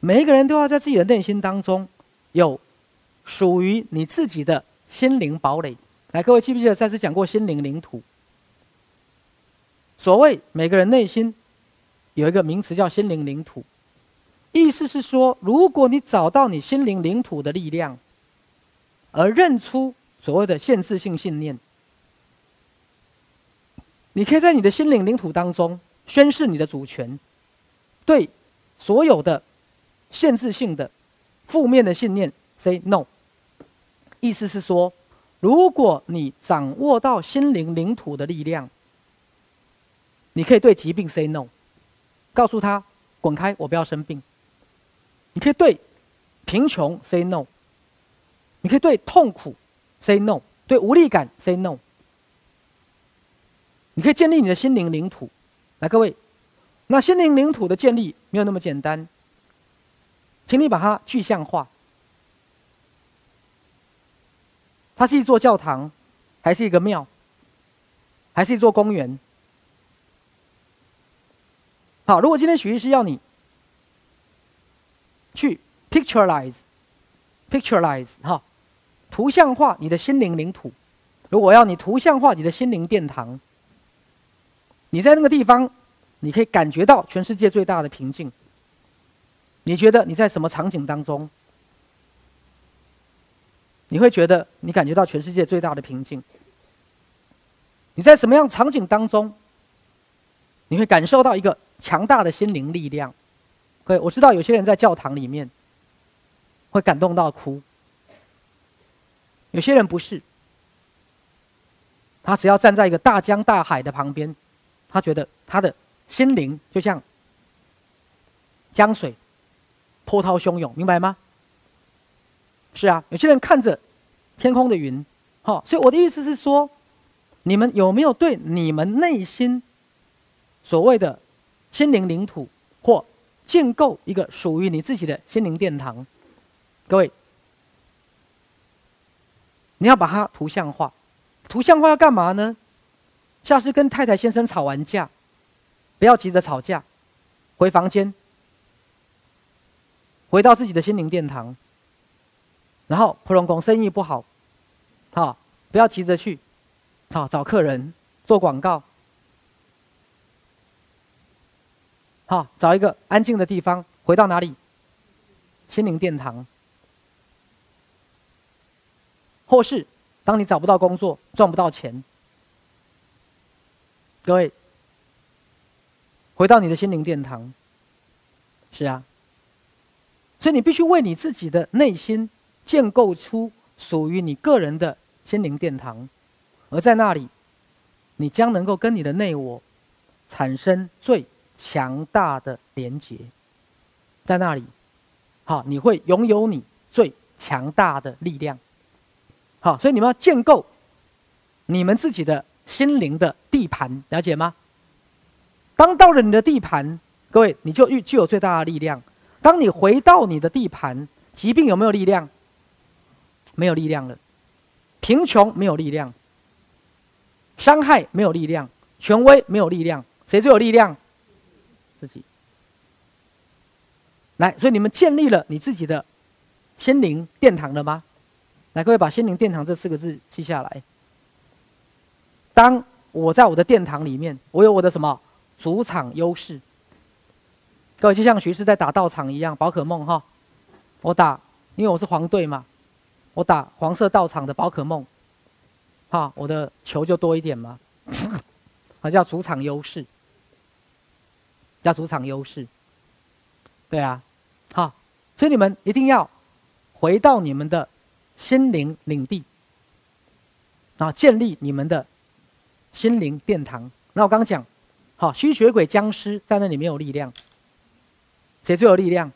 每一个人都要在自己的内心当中有属于你自己的心灵堡垒。来，各位记不记得再次讲过心灵领土？所谓每个人内心有一个名词叫心灵领土，意思是说，如果你找到你心灵领土的力量，而认出所谓的限制性信念，你可以在你的心灵领土当中宣示你的主权，对所有的限制性的负面的信念 say no。意思是说，如果你掌握到心灵领土的力量，你可以对疾病 say no，告诉他滚开，我不要生病。你可以对贫穷 say no，你可以对痛苦 say no，对无力感 say no。你可以建立你的心灵领土，来，各位，那心灵领土的建立没有那么简单，请你把它具象化。它是一座教堂，还是一个庙，还是一座公园？好，如果今天许医师要你去 pictureize，pictureize 哈，图像化你的心灵领土，如果要你图像化你的心灵殿堂。你在那个地方，你可以感觉到全世界最大的平静。你觉得你在什么场景当中？你会觉得你感觉到全世界最大的平静？你在什么样场景当中？你会感受到一个强大的心灵力量？各位，我知道有些人在教堂里面会感动到哭，有些人不是，他只要站在一个大江大海的旁边。他觉得他的心灵就像江水，波涛汹涌，明白吗？是啊，有些人看着天空的云，好，所以我的意思是说，你们有没有对你们内心所谓的心灵领土，或建构一个属于你自己的心灵殿堂？各位，你要把它图像化，图像化要干嘛呢？下次跟太太先生吵完架，不要急着吵架，回房间，回到自己的心灵殿堂。然后普隆宫生意不好，好，不要急着去，好找客人做广告，好找一个安静的地方，回到哪里？心灵殿堂。或是当你找不到工作，赚不到钱。各位，回到你的心灵殿堂。是啊，所以你必须为你自己的内心建构出属于你个人的心灵殿堂，而在那里，你将能够跟你的内我产生最强大的连结。在那里，好，你会拥有你最强大的力量。好，所以你们要建构你们自己的。心灵的地盘，了解吗？当到了你的地盘，各位，你就具具有最大的力量。当你回到你的地盘，疾病有没有力量？没有力量了。贫穷没有力量，伤害没有力量，权威没有力量，谁最有力量？自己。来，所以你们建立了你自己的心灵殿堂了吗？来，各位把“心灵殿堂”这四个字记下来。当我在我的殿堂里面，我有我的什么主场优势？各位就像徐氏在打道场一样，宝可梦哈，我打，因为我是黄队嘛，我打黄色道场的宝可梦，哈，我的球就多一点嘛，啊叫主场优势，叫主场优势，对啊，好，所以你们一定要回到你们的心灵领地，啊，建立你们的。心灵殿堂。那我刚刚讲，好，吸血鬼僵尸在那里没有力量。谁最有力量？